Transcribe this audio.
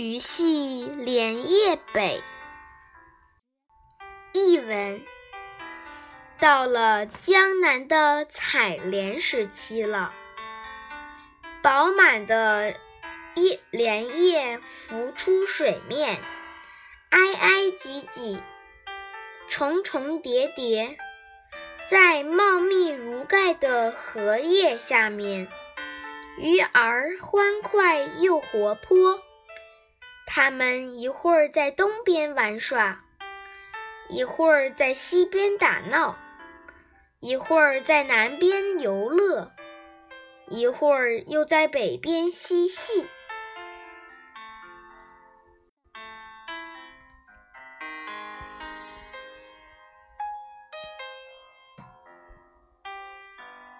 鱼戏莲叶北。译文：到了江南的采莲时期了，饱满的叶莲叶浮出水面，挨挨挤挤，重重叠叠，在茂密如盖的荷叶下面，鱼儿欢快又活泼。他们一会儿在东边玩耍，一会儿在西边打闹，一会儿在南边游乐，一会儿又在北边嬉戏。